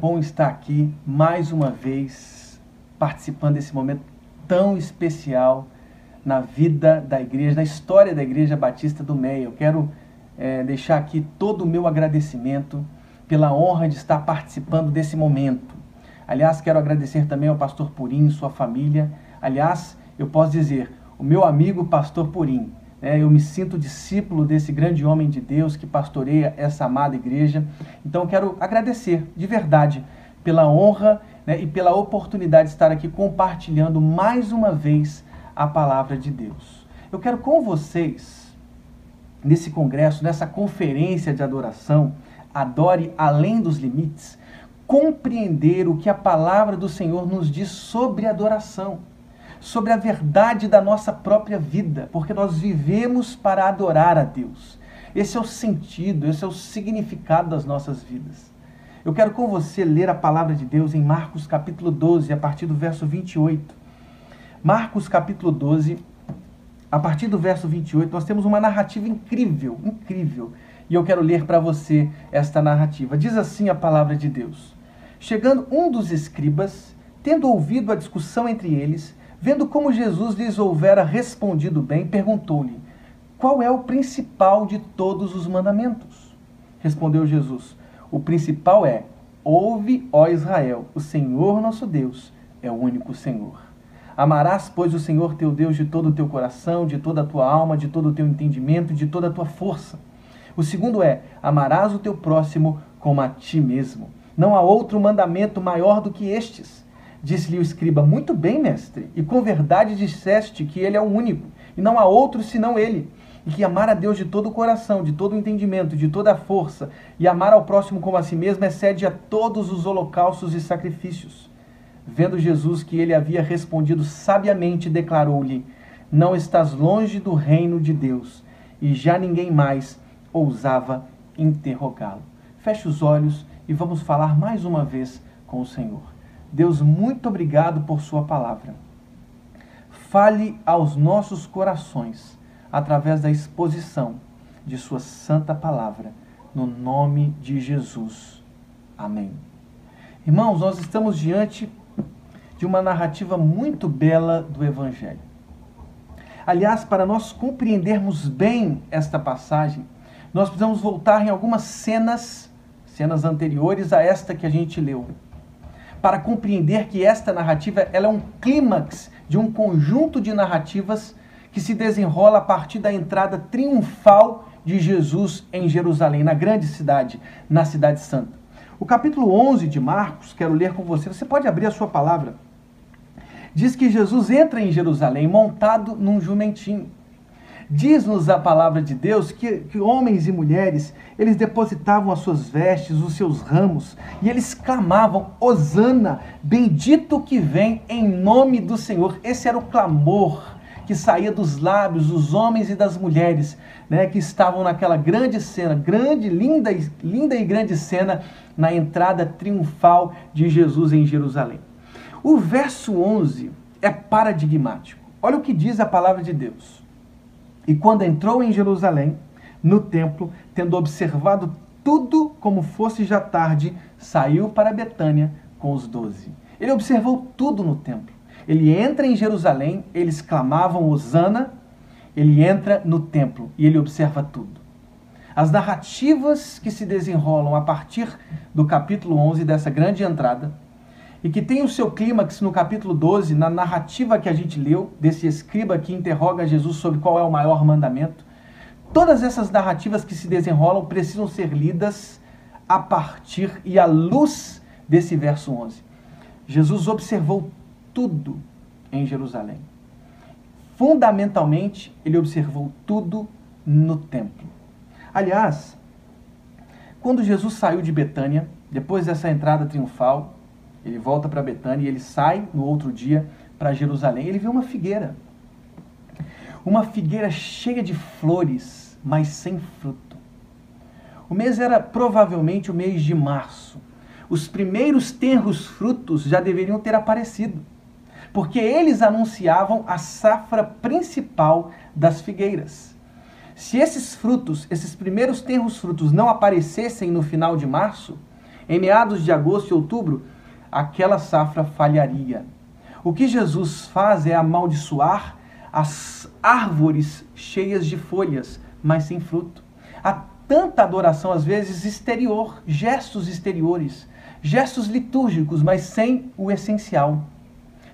bom estar aqui mais uma vez participando desse momento tão especial na vida da igreja, na história da Igreja Batista do Meia. Eu quero é, deixar aqui todo o meu agradecimento pela honra de estar participando desse momento. Aliás, quero agradecer também ao pastor Purim e sua família. Aliás, eu posso dizer, o meu amigo pastor Purim é, eu me sinto discípulo desse grande homem de Deus que pastoreia essa amada igreja. Então quero agradecer de verdade pela honra né, e pela oportunidade de estar aqui compartilhando mais uma vez a palavra de Deus. Eu quero com vocês, nesse congresso, nessa conferência de adoração, Adore Além dos Limites, compreender o que a palavra do Senhor nos diz sobre adoração sobre a verdade da nossa própria vida, porque nós vivemos para adorar a Deus. Esse é o sentido, esse é o significado das nossas vidas. Eu quero com você ler a palavra de Deus em Marcos capítulo 12, a partir do verso 28. Marcos capítulo 12, a partir do verso 28, nós temos uma narrativa incrível, incrível. E eu quero ler para você esta narrativa. Diz assim a palavra de Deus: Chegando um dos escribas, tendo ouvido a discussão entre eles, Vendo como Jesus lhes houvera respondido bem, perguntou-lhe: Qual é o principal de todos os mandamentos? Respondeu Jesus: O principal é: Ouve, ó Israel, o Senhor nosso Deus é o único Senhor. Amarás, pois, o Senhor teu Deus de todo o teu coração, de toda a tua alma, de todo o teu entendimento, de toda a tua força. O segundo é: Amarás o teu próximo como a ti mesmo. Não há outro mandamento maior do que estes. Disse-lhe o escriba: Muito bem, mestre, e com verdade disseste que ele é o único, e não há outro senão ele. E que amar a Deus de todo o coração, de todo o entendimento, de toda a força, e amar ao próximo como a si mesmo, excede a todos os holocaustos e sacrifícios. Vendo Jesus que ele havia respondido sabiamente, declarou-lhe: Não estás longe do reino de Deus. E já ninguém mais ousava interrogá-lo. Feche os olhos e vamos falar mais uma vez com o Senhor. Deus, muito obrigado por Sua palavra. Fale aos nossos corações através da exposição de Sua santa palavra, no nome de Jesus. Amém. Irmãos, nós estamos diante de uma narrativa muito bela do Evangelho. Aliás, para nós compreendermos bem esta passagem, nós precisamos voltar em algumas cenas, cenas anteriores a esta que a gente leu para compreender que esta narrativa ela é um clímax de um conjunto de narrativas que se desenrola a partir da entrada triunfal de Jesus em Jerusalém, na grande cidade, na cidade santa. O capítulo 11 de Marcos, quero ler com você, você pode abrir a sua palavra. Diz que Jesus entra em Jerusalém montado num jumentinho. Diz-nos a palavra de Deus que, que, homens e mulheres, eles depositavam as suas vestes, os seus ramos, e eles clamavam, Hosana, bendito que vem em nome do Senhor. Esse era o clamor que saía dos lábios dos homens e das mulheres, né, que estavam naquela grande cena, grande, linda, linda e grande cena na entrada triunfal de Jesus em Jerusalém. O verso 11 é paradigmático. Olha o que diz a palavra de Deus. E quando entrou em Jerusalém, no templo, tendo observado tudo como fosse já tarde, saiu para Betânia com os doze. Ele observou tudo no templo. Ele entra em Jerusalém, eles clamavam Osana, ele entra no templo e ele observa tudo. As narrativas que se desenrolam a partir do capítulo 11 dessa grande entrada e que tem o seu clímax no capítulo 12, na narrativa que a gente leu, desse escriba que interroga Jesus sobre qual é o maior mandamento. Todas essas narrativas que se desenrolam precisam ser lidas a partir e à luz desse verso 11. Jesus observou tudo em Jerusalém. Fundamentalmente, ele observou tudo no templo. Aliás, quando Jesus saiu de Betânia, depois dessa entrada triunfal, ele volta para Betânia e ele sai no outro dia para Jerusalém. Ele vê uma figueira. Uma figueira cheia de flores, mas sem fruto. O mês era provavelmente o mês de março. Os primeiros tenros frutos já deveriam ter aparecido, porque eles anunciavam a safra principal das figueiras. Se esses frutos, esses primeiros tenros frutos não aparecessem no final de março, em meados de agosto e outubro, aquela safra falharia. O que Jesus faz é amaldiçoar as árvores cheias de folhas, mas sem fruto. Há tanta adoração, às vezes, exterior, gestos exteriores, gestos litúrgicos, mas sem o essencial,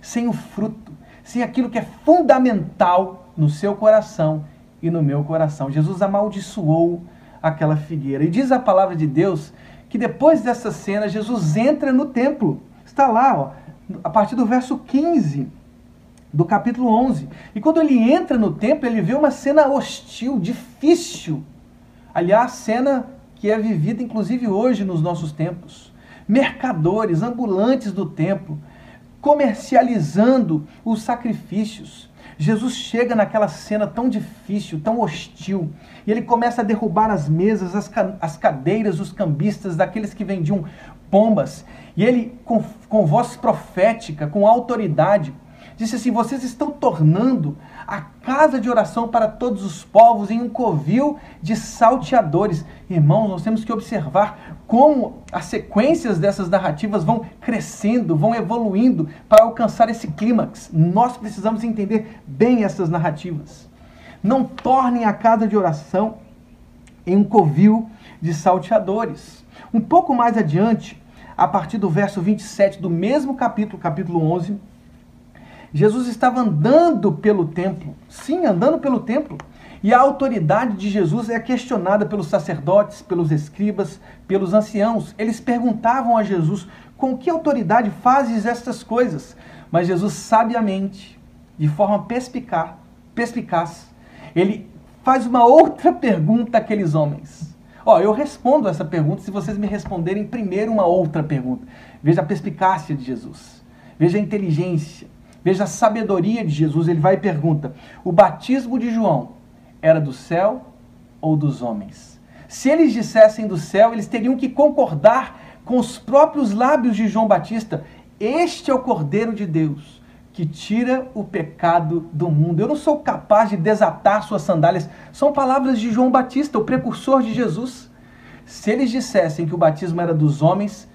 sem o fruto, sem aquilo que é fundamental no seu coração e no meu coração. Jesus amaldiçoou aquela figueira. E diz a palavra de Deus que depois dessa cena, Jesus entra no templo. Está lá, ó, a partir do verso 15 do capítulo 11. E quando ele entra no templo, ele vê uma cena hostil, difícil. Aliás, cena que é vivida inclusive hoje nos nossos tempos. Mercadores, ambulantes do templo, comercializando os sacrifícios. Jesus chega naquela cena tão difícil, tão hostil, e ele começa a derrubar as mesas, as, as cadeiras, os cambistas, daqueles que vendiam pombas. E ele, com, com voz profética, com autoridade, disse assim: Vocês estão tornando a casa de oração para todos os povos em um covil de salteadores. Irmãos, nós temos que observar como as sequências dessas narrativas vão crescendo, vão evoluindo para alcançar esse clímax. Nós precisamos entender bem essas narrativas. Não tornem a casa de oração em um covil de salteadores. Um pouco mais adiante, a partir do verso 27 do mesmo capítulo, capítulo 11, Jesus estava andando pelo templo, sim, andando pelo templo, e a autoridade de Jesus é questionada pelos sacerdotes, pelos escribas, pelos anciãos. Eles perguntavam a Jesus: com que autoridade fazes estas coisas? Mas Jesus, sabiamente, de forma perspicaz, perspicaz ele faz uma outra pergunta àqueles homens. Ó, eu respondo essa pergunta se vocês me responderem primeiro uma outra pergunta. Veja a perspicácia de Jesus. Veja a inteligência. Veja a sabedoria de Jesus. Ele vai e pergunta: o batismo de João era do céu ou dos homens? Se eles dissessem do céu, eles teriam que concordar com os próprios lábios de João Batista. Este é o Cordeiro de Deus que tira o pecado do mundo. Eu não sou capaz de desatar suas sandálias. São palavras de João Batista, o precursor de Jesus. Se eles dissessem que o batismo era dos homens,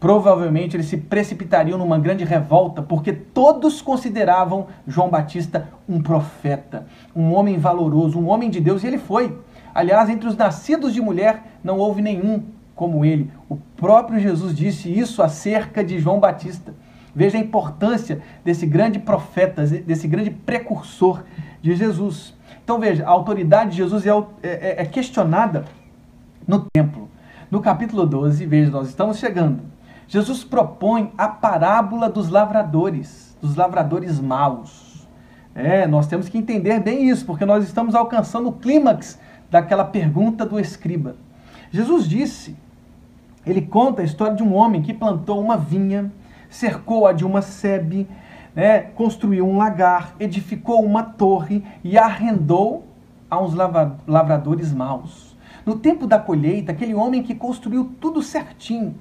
provavelmente eles se precipitariam numa grande revolta, porque todos consideravam João Batista um profeta, um homem valoroso, um homem de Deus, e ele foi. Aliás, entre os nascidos de mulher, não houve nenhum como ele. O próprio Jesus disse isso acerca de João Batista. Veja a importância desse grande profeta, desse grande precursor de Jesus. Então veja, a autoridade de Jesus é, é, é questionada no templo. No capítulo 12, veja, nós estamos chegando. Jesus propõe a parábola dos lavradores, dos lavradores maus. É, nós temos que entender bem isso, porque nós estamos alcançando o clímax daquela pergunta do escriba. Jesus disse, ele conta a história de um homem que plantou uma vinha, cercou-a de uma sebe, né, construiu um lagar, edificou uma torre e arrendou a uns lavradores maus. No tempo da colheita, aquele homem que construiu tudo certinho,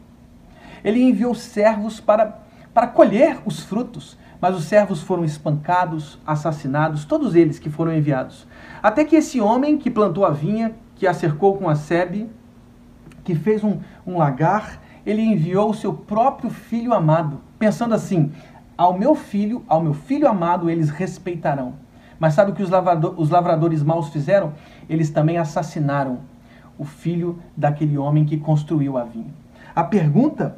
ele enviou servos para, para colher os frutos, mas os servos foram espancados, assassinados, todos eles que foram enviados. Até que esse homem que plantou a vinha, que a cercou com a sebe, que fez um, um lagar, ele enviou o seu próprio filho amado, pensando assim: ao meu filho, ao meu filho amado, eles respeitarão. Mas sabe o que os, os lavradores maus fizeram? Eles também assassinaram o filho daquele homem que construiu a vinha. A pergunta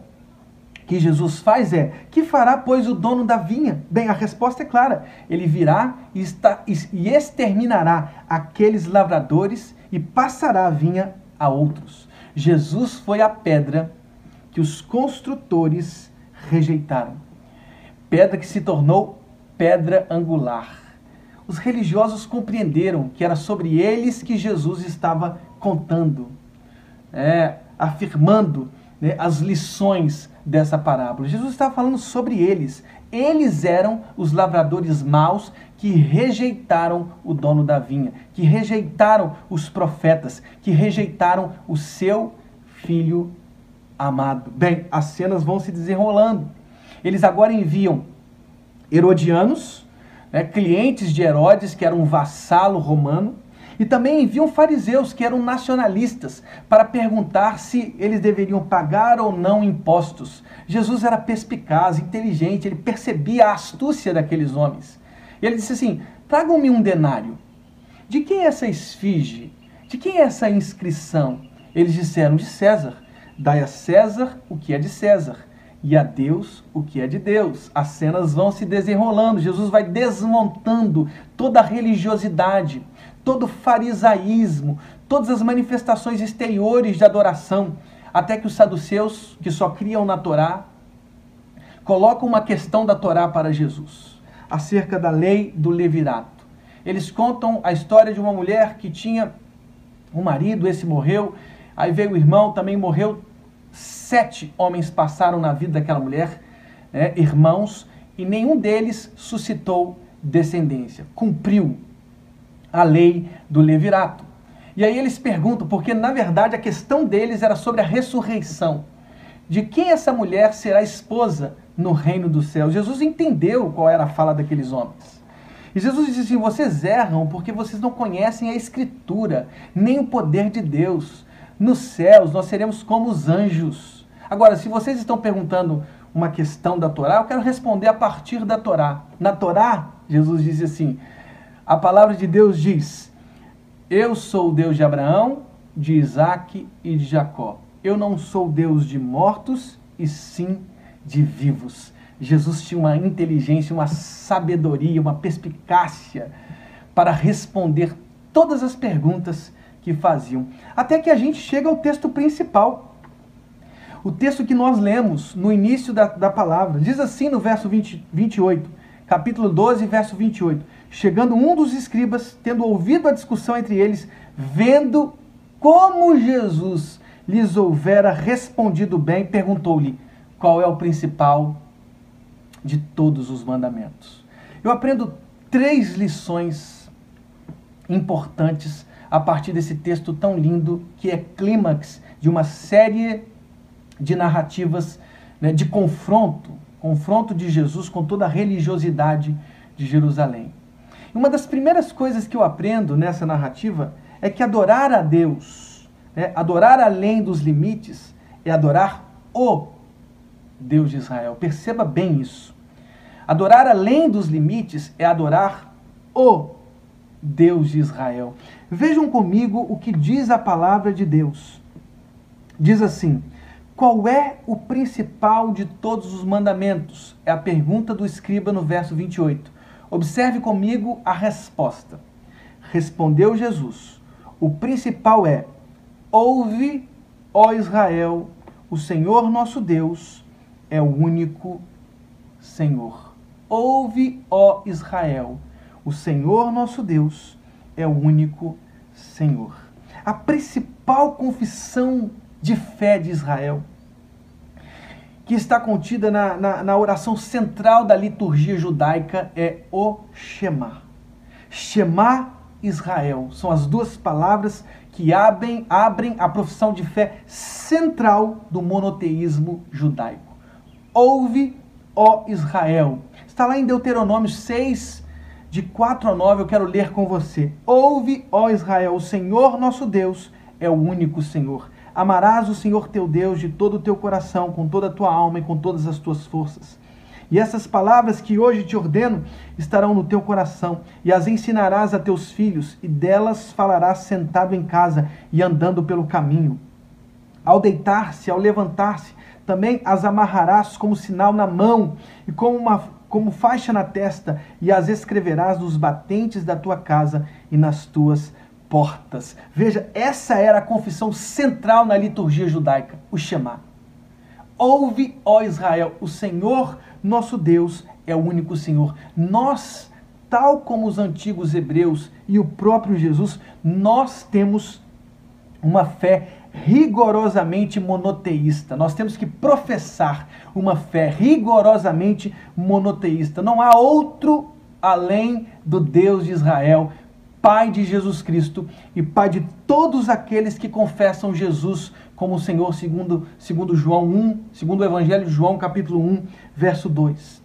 que Jesus faz é: que fará, pois, o dono da vinha? Bem, a resposta é clara: ele virá e, está, e exterminará aqueles lavradores e passará a vinha a outros. Jesus foi a pedra que os construtores rejeitaram. Pedra que se tornou pedra angular. Os religiosos compreenderam que era sobre eles que Jesus estava contando, é, afirmando né, as lições dessa parábola. Jesus estava falando sobre eles. Eles eram os lavradores maus que rejeitaram o dono da vinha, que rejeitaram os profetas, que rejeitaram o seu filho amado. Bem, as cenas vão se desenrolando. Eles agora enviam herodianos, né, clientes de Herodes, que era um vassalo romano, E também enviam fariseus, que eram nacionalistas, para perguntar se eles deveriam pagar ou não impostos. Jesus era perspicaz, inteligente, ele percebia a astúcia daqueles homens. E ele disse assim: Tragam-me um denário. De quem é essa esfinge? De quem é essa inscrição? Eles disseram: De César. Dai a César o que é de César e a Deus o que é de Deus. As cenas vão se desenrolando, Jesus vai desmontando toda a religiosidade, todo o farisaísmo, todas as manifestações exteriores de adoração, até que os saduceus, que só criam na Torá, colocam uma questão da Torá para Jesus, acerca da lei do levirato. Eles contam a história de uma mulher que tinha um marido, esse morreu, aí veio o irmão, também morreu, sete homens passaram na vida daquela mulher, né, irmãos, e nenhum deles suscitou descendência, cumpriu a lei do levirato. E aí eles perguntam, porque na verdade a questão deles era sobre a ressurreição. De quem essa mulher será esposa no reino dos céus? Jesus entendeu qual era a fala daqueles homens. E Jesus disse assim: vocês erram porque vocês não conhecem a Escritura, nem o poder de Deus. Nos céus nós seremos como os anjos. Agora, se vocês estão perguntando uma questão da Torá, eu quero responder a partir da Torá. Na Torá, Jesus disse assim: a palavra de Deus diz: Eu sou o Deus de Abraão, de Isaac e de Jacó. Eu não sou Deus de mortos, e sim de vivos. Jesus tinha uma inteligência, uma sabedoria, uma perspicácia para responder todas as perguntas que faziam. Até que a gente chega ao texto principal. O texto que nós lemos no início da, da palavra. Diz assim no verso 20, 28, capítulo 12, verso 28. Chegando um dos escribas, tendo ouvido a discussão entre eles, vendo como Jesus lhes houvera respondido bem, perguntou-lhe: qual é o principal de todos os mandamentos? Eu aprendo três lições importantes a partir desse texto tão lindo que é clímax de uma série de narrativas né, de confronto, confronto de Jesus com toda a religiosidade de Jerusalém. Uma das primeiras coisas que eu aprendo nessa narrativa é que adorar a Deus, né, adorar além dos limites, é adorar o Deus de Israel. Perceba bem isso. Adorar além dos limites é adorar o Deus de Israel. Vejam comigo o que diz a palavra de Deus. Diz assim: Qual é o principal de todos os mandamentos? É a pergunta do escriba no verso 28. Observe comigo a resposta. Respondeu Jesus: O principal é: Ouve, ó Israel, o Senhor nosso Deus é o único Senhor. Ouve, ó Israel, o Senhor nosso Deus é o único Senhor. A principal confissão de fé de Israel, que está contida na, na, na oração central da liturgia judaica, é o Shema. Shema Israel. São as duas palavras que abrem, abrem a profissão de fé central do monoteísmo judaico. Ouve, ó Israel. Está lá em Deuteronômio 6, de 4 a 9, eu quero ler com você. Ouve, ó Israel, o Senhor nosso Deus é o único Senhor. Amarás o Senhor teu Deus de todo o teu coração, com toda a tua alma e com todas as tuas forças. E essas palavras que hoje te ordeno estarão no teu coração, e as ensinarás a teus filhos, e delas falarás sentado em casa e andando pelo caminho. Ao deitar-se, ao levantar-se, também as amarrarás como sinal na mão e como uma como faixa na testa, e as escreverás nos batentes da tua casa e nas tuas portas. Veja, essa era a confissão central na liturgia judaica, o Shema. Ouve, ó Israel, o Senhor nosso Deus é o único Senhor. Nós, tal como os antigos hebreus e o próprio Jesus, nós temos uma fé rigorosamente monoteísta. Nós temos que professar uma fé rigorosamente monoteísta. Não há outro além do Deus de Israel, Pai de Jesus Cristo e Pai de todos aqueles que confessam Jesus como Senhor, segundo, segundo João 1, segundo o Evangelho de João, capítulo 1, verso 2.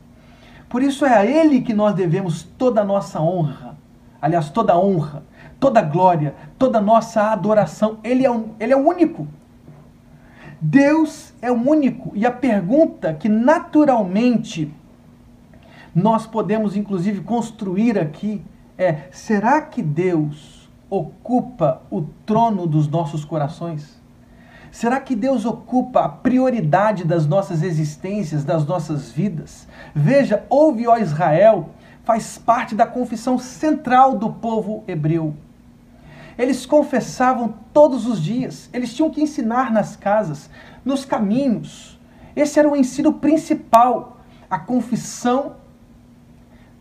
Por isso é a Ele que nós devemos toda a nossa honra, aliás, toda a honra, toda glória, toda nossa adoração. Ele é, um, ele é o único. Deus é o único. E a pergunta que naturalmente nós podemos inclusive construir aqui é: será que Deus ocupa o trono dos nossos corações? Será que Deus ocupa a prioridade das nossas existências, das nossas vidas? Veja, ouve, ó Israel, faz parte da confissão central do povo hebreu. Eles confessavam todos os dias, eles tinham que ensinar nas casas, nos caminhos. Esse era o ensino principal, a confissão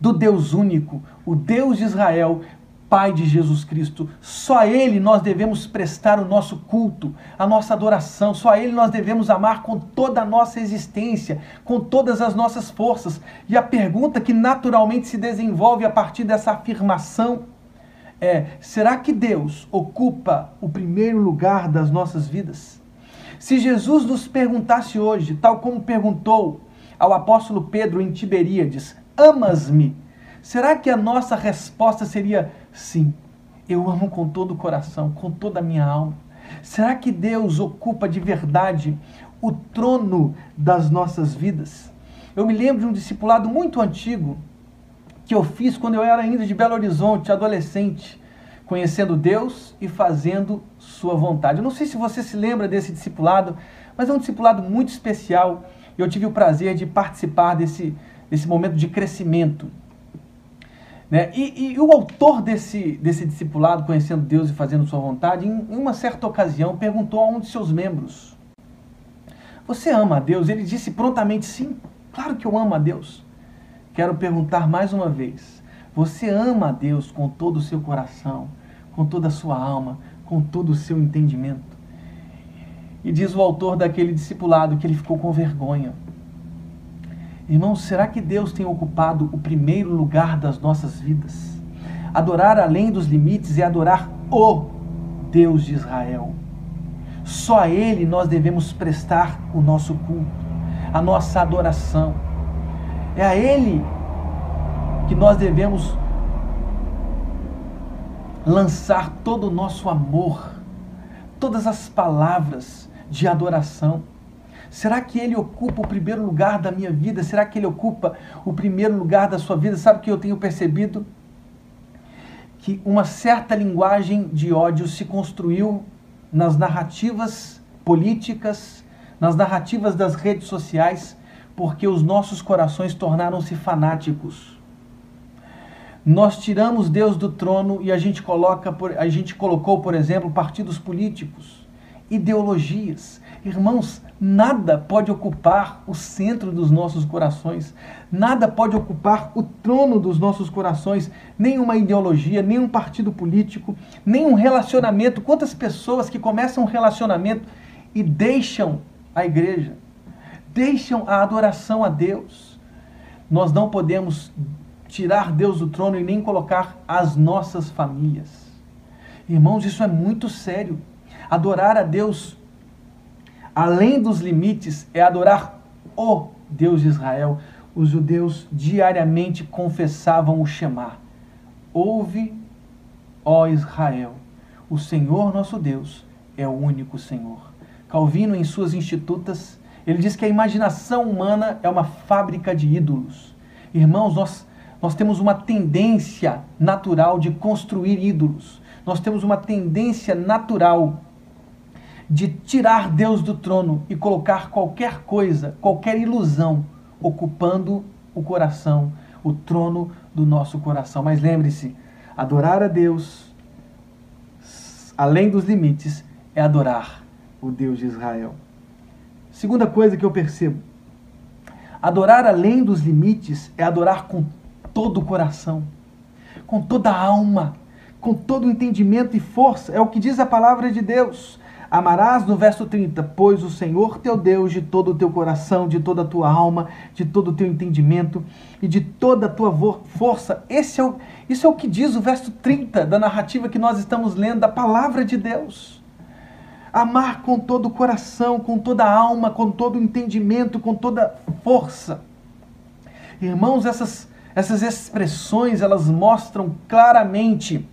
do Deus único, o Deus de Israel, Pai de Jesus Cristo. Só a Ele nós devemos prestar o nosso culto, a nossa adoração. Só a Ele nós devemos amar com toda a nossa existência, com todas as nossas forças. E a pergunta que naturalmente se desenvolve a partir dessa afirmação é: será que Deus ocupa o primeiro lugar das nossas vidas? Se Jesus nos perguntasse hoje, tal como perguntou ao apóstolo Pedro em Tiberíades: Amas-me? Será que a nossa resposta seria sim? Eu amo com todo o coração, com toda a minha alma. Será que Deus ocupa de verdade o trono das nossas vidas? Eu me lembro de um discipulado muito antigo que eu fiz quando eu era ainda de Belo Horizonte, adolescente, conhecendo Deus e fazendo sua vontade. Eu não sei se você se lembra desse discipulado, mas é um discipulado muito especial. Eu tive o prazer de participar desse desse momento de crescimento. Né? E, e, o autor desse, desse discipulado, conhecendo Deus e fazendo sua vontade, em, em uma certa ocasião perguntou a um de seus membros: Você ama a Deus? Ele disse prontamente: Sim, claro que eu amo a Deus. Quero perguntar mais uma vez: Você ama a Deus com todo o seu coração, com toda a sua alma, com todo o seu entendimento? E diz o autor daquele discipulado que ele ficou com vergonha Irmãos, será que Deus tem ocupado o primeiro lugar das nossas vidas? Adorar além dos limites é adorar o Deus de Israel. Só a Ele nós devemos prestar o nosso culto, a nossa adoração. É a Ele que nós devemos lançar todo o nosso amor, todas as palavras de adoração. Será que ele ocupa o primeiro lugar da minha vida? Será que ele ocupa o primeiro lugar da sua vida? Sabe o que eu tenho percebido? Que uma certa linguagem de ódio se construiu nas narrativas políticas, nas narrativas das redes sociais, porque os nossos corações tornaram-se fanáticos. Nós tiramos Deus do trono e a gente coloca, a gente colocou, por exemplo, partidos políticos, ideologias. Irmãos, Nada pode ocupar o centro dos nossos corações, nada pode ocupar o trono dos nossos corações, nenhuma ideologia, nenhum partido político, nenhum relacionamento. Quantas pessoas que começam um relacionamento e deixam a igreja, deixam a adoração a Deus. Nós não podemos tirar Deus do trono e nem colocar as nossas famílias. Irmãos, isso é muito sério. Adorar a Deus além dos limites, é adorar o Deus de Israel. Os judeus diariamente confessavam o Shema. Ouve, ó Israel, o Senhor nosso Deus é o único Senhor. Calvino, em suas Institutas, ele diz que a imaginação humana é uma fábrica de ídolos. Irmãos, nós, nós temos uma tendência natural de construir ídolos. Nós temos uma tendência natural de tirar Deus do trono e colocar qualquer coisa, qualquer ilusão, ocupando o coração, o trono do nosso coração. Mas lembre-se, adorar a Deus, além dos limites, é adorar o Deus de Israel. Segunda coisa que eu percebo: adorar além dos limites é adorar com todo o coração, com toda a alma, com todo o entendimento e força. É o que diz a palavra de Deus. Amarás no verso 30, pois o Senhor teu Deus de todo o teu coração, de toda a tua alma, de todo o teu entendimento e de toda a tua força. Esse é o, isso é o que diz o verso 30 da narrativa que nós estamos lendo, da palavra de Deus. Amar com todo o coração, com toda a alma, com todo o entendimento, com toda força. Irmãos, essas, essas expressões, elas mostram claramente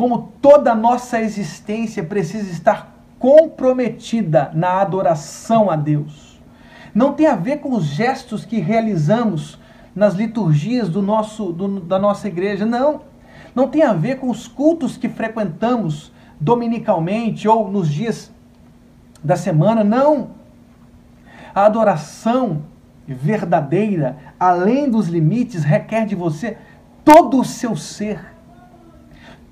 como toda nossa existência precisa estar comprometida na adoração a Deus. Não tem a ver com os gestos que realizamos nas liturgias do nosso, do, da nossa igreja, não. Não tem a ver com os cultos que frequentamos dominicalmente ou nos dias da semana, não. A adoração verdadeira, além dos limites, requer de você todo o seu ser,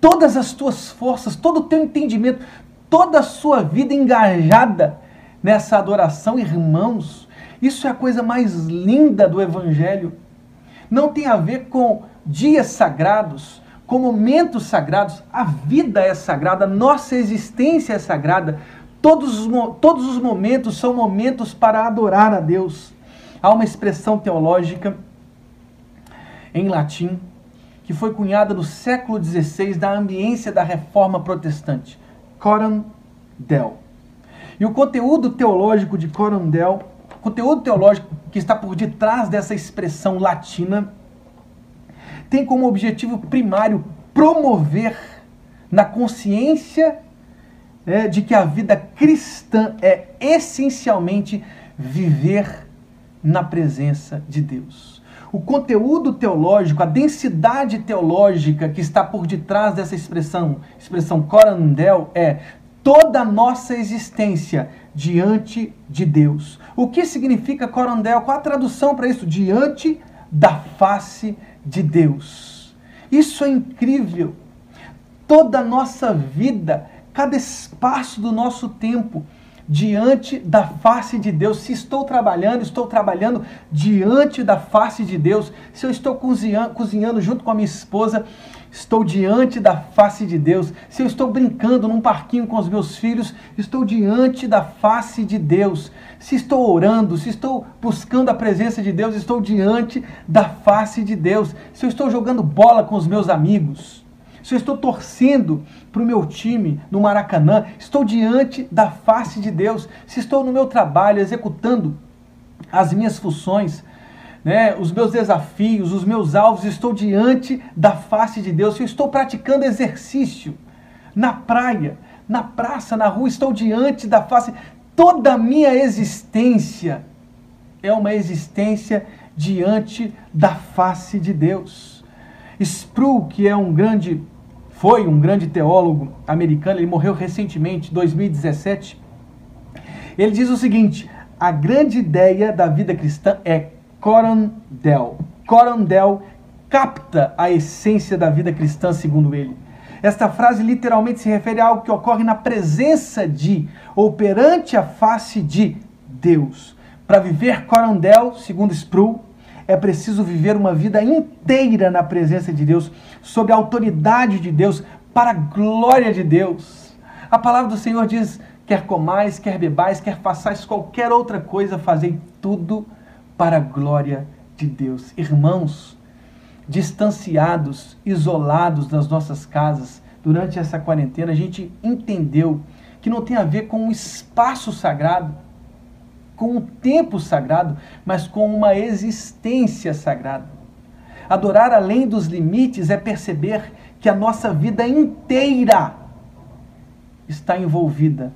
todas as tuas forças, todo o teu entendimento, toda a sua vida engajada nessa adoração, irmãos. Isso é a coisa mais linda do Evangelho. Não tem a ver com dias sagrados, com momentos sagrados. A vida é sagrada, nossa existência é sagrada. Todos os, todos os momentos são momentos para adorar a Deus. Há uma expressão teológica em latim que foi cunhada no século XVI da ambiência da reforma protestante, Coram Del. E o conteúdo teológico de Coram Del, conteúdo teológico que está por detrás dessa expressão latina, tem como objetivo primário promover na consciência é, de que a vida cristã é essencialmente viver na presença de Deus. O conteúdo teológico, a densidade teológica que está por detrás dessa expressão, expressão corandel, é toda a nossa existência diante de Deus. O que significa corandel? Qual a tradução para isso? Diante da face de Deus. Isso é incrível. Toda a nossa vida, cada espaço do nosso tempo, diante da face de Deus. Se estou trabalhando, estou trabalhando diante da face de Deus. Se eu estou cozinhando, cozinhando junto com a minha esposa, estou diante da face de Deus. Se eu estou brincando num parquinho com os meus filhos, estou diante da face de Deus. Se estou orando, se estou buscando a presença de Deus, estou diante da face de Deus. Se eu estou jogando bola com os meus amigos, se eu estou torcendo para o meu time no Maracanã, estou diante da face de Deus. Se estou no meu trabalho executando as minhas funções, né, os meus desafios, os meus alvos, estou diante da face de Deus. Se eu estou praticando exercício na praia, na praça, na rua, estou diante da face. Toda a minha existência é uma existência diante da face de Deus. Sproul, que é um grande foi um grande teólogo americano, ele morreu recentemente, 2017. Ele diz o seguinte: a grande ideia da vida cristã é corandel. Corandel capta a essência da vida cristã, segundo ele. Esta frase literalmente se refere a algo que ocorre na presença de ou perante a face de Deus. Para viver corandel, segundo Sproul, é preciso viver uma vida inteira na presença de Deus, sob a autoridade de Deus, para a glória de Deus. A palavra do Senhor diz: quer comais, quer bebais, quer façais qualquer outra coisa, fazei tudo para a glória de Deus. Irmãos, distanciados, isolados das nossas casas, durante essa quarentena, a gente entendeu que não tem a ver com um espaço sagrado, com um tempo sagrado, mas com uma existência sagrada. Adorar além dos limites é perceber que a nossa vida inteira está envolvida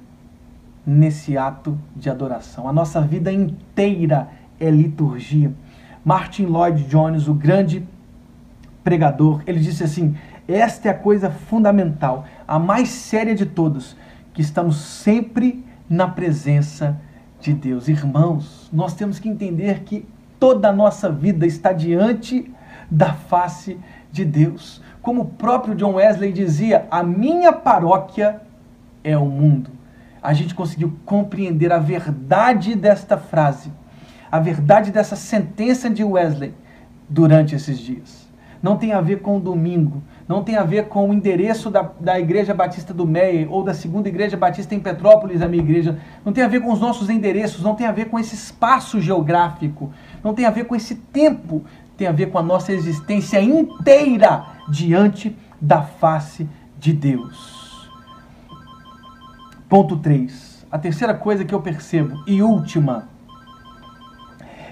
nesse ato de adoração. A nossa vida inteira é liturgia. Martin Lloyd Jones, o grande pregador, ele disse assim: Esta é a coisa fundamental, a mais séria de todos, que estamos sempre na presença de de Deus. Irmãos, nós temos que entender que toda a nossa vida está diante da face de Deus. Como o próprio John Wesley dizia, a minha paróquia é o mundo. A gente conseguiu compreender a verdade desta frase, a verdade dessa sentença de Wesley durante esses dias. Não tem a ver com o domingo, não tem a ver com o endereço da, da Igreja Batista do Meia ou da Segunda Igreja Batista em Petrópolis, a minha igreja. Não tem a ver com os nossos endereços, não tem a ver com esse espaço geográfico, não tem a ver com esse tempo, tem a ver com a nossa existência inteira diante da face de Deus. Ponto 3. A terceira coisa que eu percebo, e última,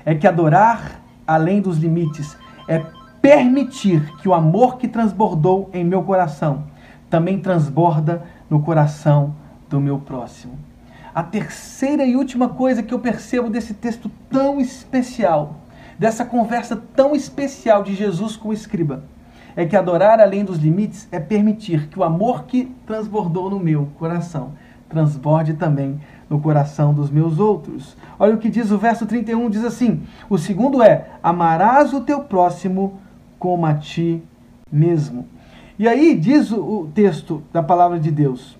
é que adorar além dos limites é permitir que o amor que transbordou em meu coração também transborda no coração do meu próximo. A terceira e última coisa que eu percebo desse texto tão especial, dessa conversa tão especial de Jesus com o escriba, é que adorar além dos limites é permitir que o amor que transbordou no meu coração transborde também no coração dos meus outros. Olha o que diz o verso 31, diz assim: O segundo é: amarás o teu próximo como a ti mesmo. E aí diz o texto da palavra de Deus,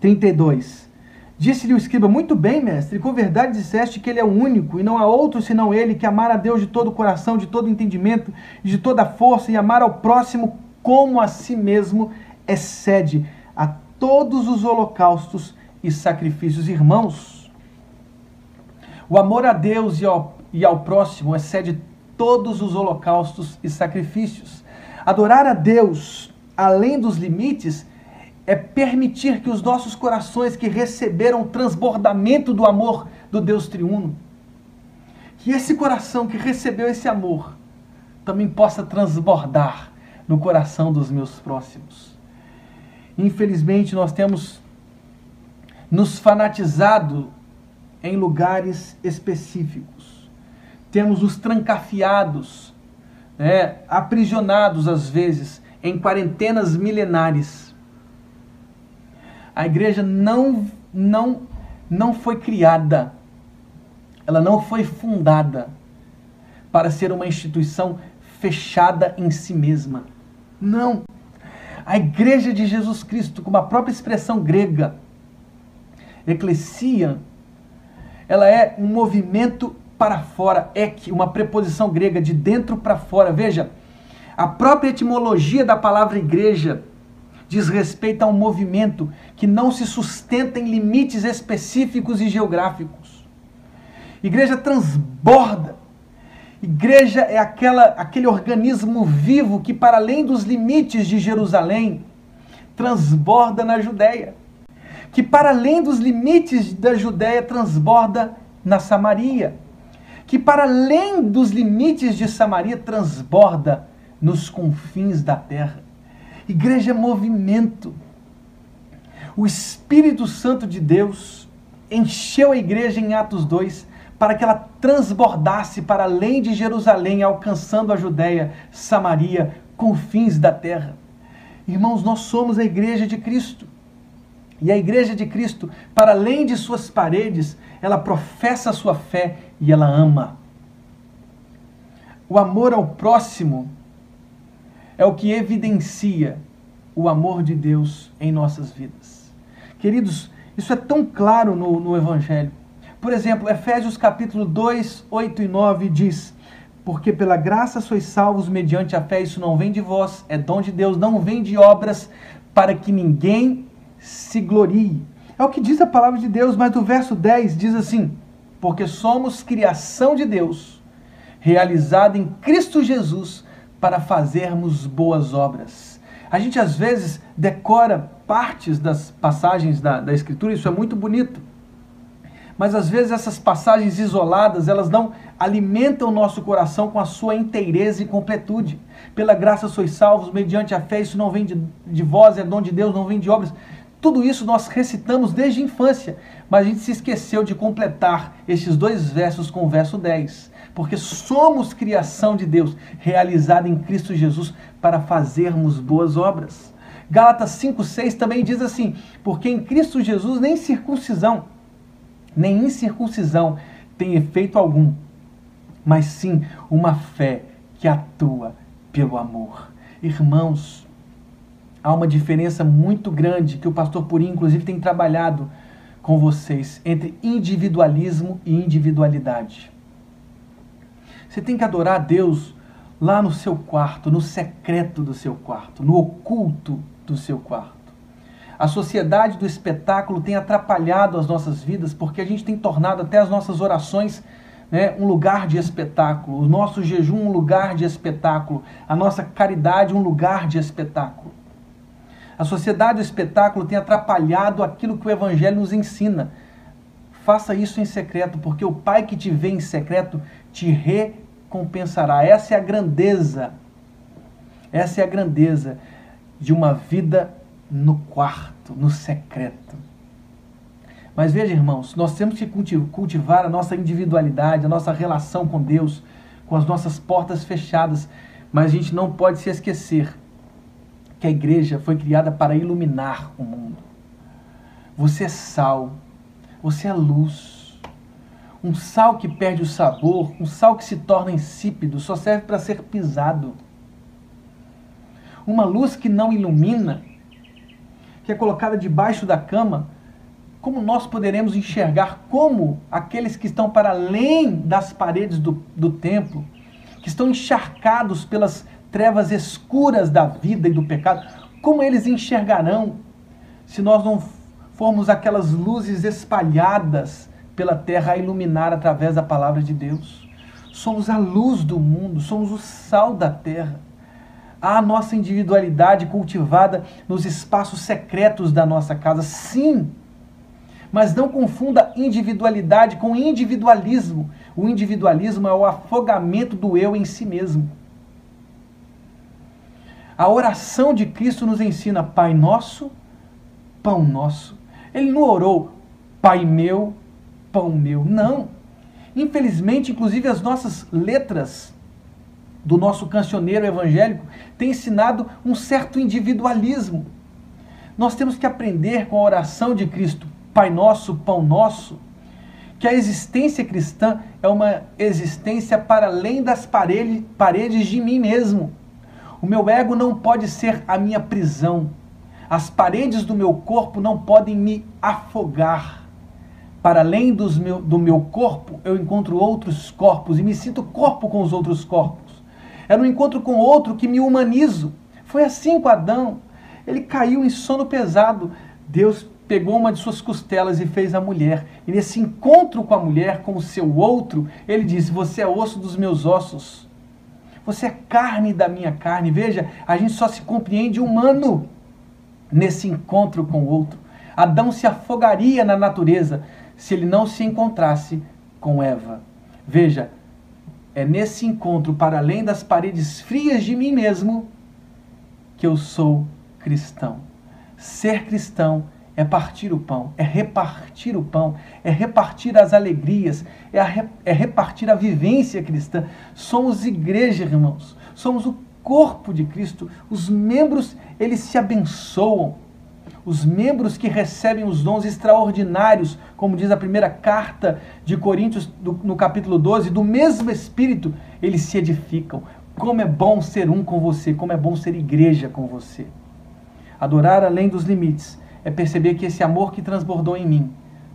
32. Disse-lhe o escriba: Muito bem, mestre, com verdade disseste que ele é o único e não há outro senão ele, que amar a Deus de todo o coração, de todo o entendimento, de toda a força e amar ao próximo como a si mesmo excede a todos os holocaustos e sacrifícios. Irmãos, o amor a Deus e ao, e ao próximo excede todos os holocaustos e sacrifícios. Adorar a Deus além dos limites é permitir que os nossos corações que receberam o transbordamento do amor do Deus triuno, que esse coração que recebeu esse amor também possa transbordar no coração dos meus próximos. Infelizmente, nós temos nos fanatizado em lugares específicos. Temos os trancafiados, né, aprisionados às vezes em quarentenas milenares a igreja não, não, não foi criada, ela não foi fundada para ser uma instituição fechada em si mesma. Não. A igreja de Jesus Cristo, como a própria expressão grega, eclesia, ela é um movimento para fora, ek, uma preposição grega de dentro para fora. Veja, a própria etimologia da palavra igreja diz respeito a um movimento que não se sustenta em limites específicos e geográficos. Igreja transborda. Igreja é aquela, aquele organismo vivo que, para além dos limites de Jerusalém, transborda na Judéia. Que, para além dos limites da Judéia, transborda na Samaria. Que, para além dos limites de Samaria, transborda nos confins da terra. Igreja é movimento. O Espírito Santo de Deus encheu a igreja em Atos 2 para que ela transbordasse para além de Jerusalém, alcançando a Judéia, Samaria, confins da terra. Irmãos, nós somos a igreja de Cristo. E a igreja de Cristo, para além de suas paredes, ela professa a sua fé e ela ama. O amor ao próximo é o que evidencia o amor de Deus em nossas vidas. Queridos, isso é tão claro no, no Evangelho. Por exemplo, Efésios capítulo 2, 8 e 9 diz: Porque pela graça sois salvos mediante a fé, isso não vem de vós, é dom de Deus, não vem de obras, para que ninguém se glorie. É o que diz a palavra de Deus, mas o verso 10 diz assim: Porque somos criação de Deus, realizada em Cristo Jesus para fazermos boas obras. A gente às vezes decora partes das passagens da, da Escritura, isso é muito bonito. Mas às vezes essas passagens isoladas, elas não alimentam o nosso coração com a sua inteireza e completude. Pela graça sois salvos, mediante a fé, isso não vem de, de vós, é dom de Deus, não vem de obras. Tudo isso nós recitamos desde a infância, mas a gente se esqueceu de completar esses dois versos com o verso 10 porque somos criação de Deus, realizada em Cristo Jesus para fazermos boas obras. Gálatas 5:6 também diz assim: porque em Cristo Jesus nem circuncisão, nem incircuncisão tem efeito algum, mas sim uma fé que atua pelo amor. Irmãos, há uma diferença muito grande que o pastor Purim, inclusive, tem trabalhado com vocês entre individualismo e individualidade. Você tem que adorar a Deus lá no seu quarto, no secreto do seu quarto, no oculto do seu quarto. A sociedade do espetáculo tem atrapalhado as nossas vidas porque a gente tem tornado até as nossas orações né, um lugar de espetáculo, o nosso jejum um lugar de espetáculo, a nossa caridade um lugar de espetáculo. A sociedade do espetáculo tem atrapalhado aquilo que o Evangelho nos ensina. Faça isso em secreto, porque o Pai que te vê em secreto te recompensará. Essa é a grandeza. Essa é a grandeza de uma vida no quarto, no secreto. Mas veja, irmãos, nós temos que cultivar a nossa individualidade, a nossa relação com Deus, com as nossas portas fechadas. Mas a gente não pode se esquecer que a igreja foi criada para iluminar o mundo. Você é sal, você é luz. Um sal que perde o sabor, um sal que se torna insípido, só serve para ser pisado. Uma luz que não ilumina, que é colocada debaixo da cama, como nós poderemos enxergar como aqueles que estão para além das paredes do, do templo, que estão encharcados pelas trevas escuras da vida e do pecado, como eles enxergarão se nós não formos aquelas luzes espalhadas pela terra a iluminar através da palavra de Deus? Somos a luz do mundo, somos o sal da terra. A nossa individualidade cultivada nos espaços secretos da nossa casa, sim, mas não confunda individualidade com individualismo. O individualismo é o afogamento do eu em si mesmo. A oração de Cristo nos ensina Pai nosso, pão nosso. Ele não orou Pai meu, pão meu. Não. Infelizmente, inclusive as nossas letras do nosso cancioneiro evangélico têm ensinado um certo individualismo. Nós temos que aprender com a oração de Cristo, Pai Nosso, Pão Nosso, que a existência cristã é uma existência para além das paredes de mim mesmo. O meu ego não pode ser a minha prisão. As paredes do meu corpo não podem me afogar. Para além dos meu, do meu corpo, eu encontro outros corpos e me sinto corpo com os outros corpos. É no encontro com outro que me humanizo. Foi assim com Adão. Ele caiu em sono pesado. Deus pegou uma de suas costelas e fez a mulher. E nesse encontro com a mulher, com o seu outro, ele disse: Você é osso dos meus ossos. Você é carne da minha carne. Veja, a gente só se compreende humano nesse encontro com o outro. Adão se afogaria na natureza se ele não se encontrasse com Eva. Veja, é nesse encontro para além das paredes frias de mim mesmo que eu sou cristão. Ser cristão é partir o pão, é repartir o pão, é repartir as alegrias, é, re, é repartir a vivência cristã. Somos igreja, irmãos, somos o corpo de Cristo. Os membros, eles se abençoam. Os membros que recebem os dons extraordinários, como diz a primeira carta de Coríntios, do, no capítulo 12, do mesmo Espírito, eles se edificam. Como é bom ser um com você, como é bom ser igreja com você. Adorar além dos limites é perceber que esse amor que transbordou em mim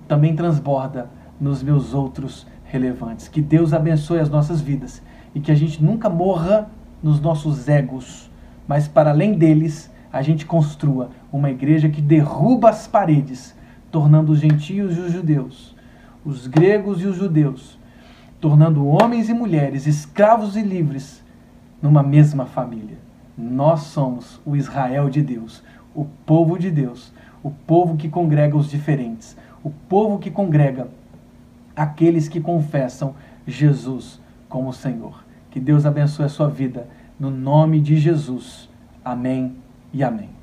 também transborda nos meus outros relevantes. Que Deus abençoe as nossas vidas e que a gente nunca morra nos nossos egos, mas para além deles, a gente construa uma igreja que derruba as paredes, tornando os gentios e os judeus, os gregos e os judeus, tornando homens e mulheres escravos e livres numa mesma família. Nós somos o Israel de Deus, o povo de Deus o povo que congrega os diferentes, o povo que congrega aqueles que confessam Jesus como Senhor. Que Deus abençoe a sua vida, no nome de Jesus. Amém e amém.